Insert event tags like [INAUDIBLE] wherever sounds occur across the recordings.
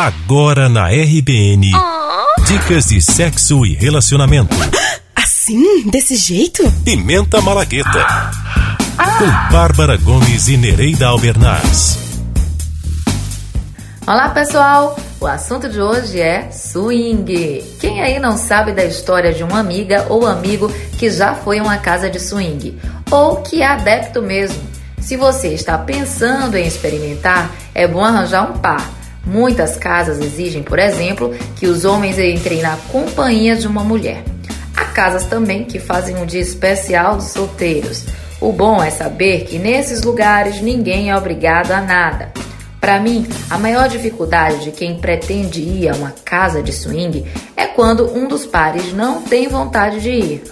Agora na RBN. Oh. Dicas de sexo e relacionamento. [GASPS] Assim? Desse jeito? Pimenta Malagueta. Ah. Com Bárbara Gomes e Nereida Albernaz. Olá, pessoal. O assunto de hoje é swing. Quem aí não sabe da história de uma amiga ou amigo que já foi a uma casa de swing? Ou que é adepto mesmo? Se você está pensando em experimentar, é bom arranjar um par Muitas casas exigem, por exemplo, que os homens entrem na companhia de uma mulher. Há casas também que fazem um dia especial dos solteiros. O bom é saber que nesses lugares ninguém é obrigado a nada. Para mim, a maior dificuldade de quem pretende ir a uma casa de swing é quando um dos pares não tem vontade de ir,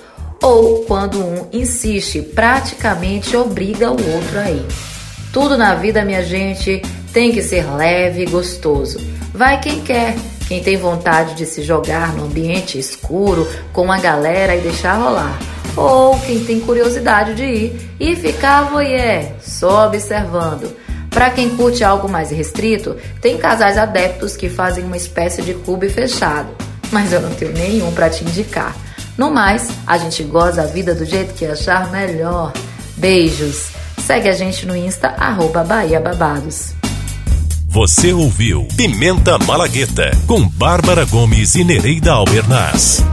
ou quando um insiste, praticamente obriga o outro a ir. Tudo na vida, minha gente, tem que ser leve e gostoso. Vai quem quer, quem tem vontade de se jogar no ambiente escuro com a galera e deixar rolar. Ou quem tem curiosidade de ir e ficar voyeur, só observando. Para quem curte algo mais restrito, tem casais adeptos que fazem uma espécie de clube fechado. Mas eu não tenho nenhum para te indicar. No mais, a gente goza a vida do jeito que achar melhor. Beijos! Segue a gente no Insta, arroba Bahia Babados. Você ouviu Pimenta Malagueta com Bárbara Gomes e Nereida Albernaz.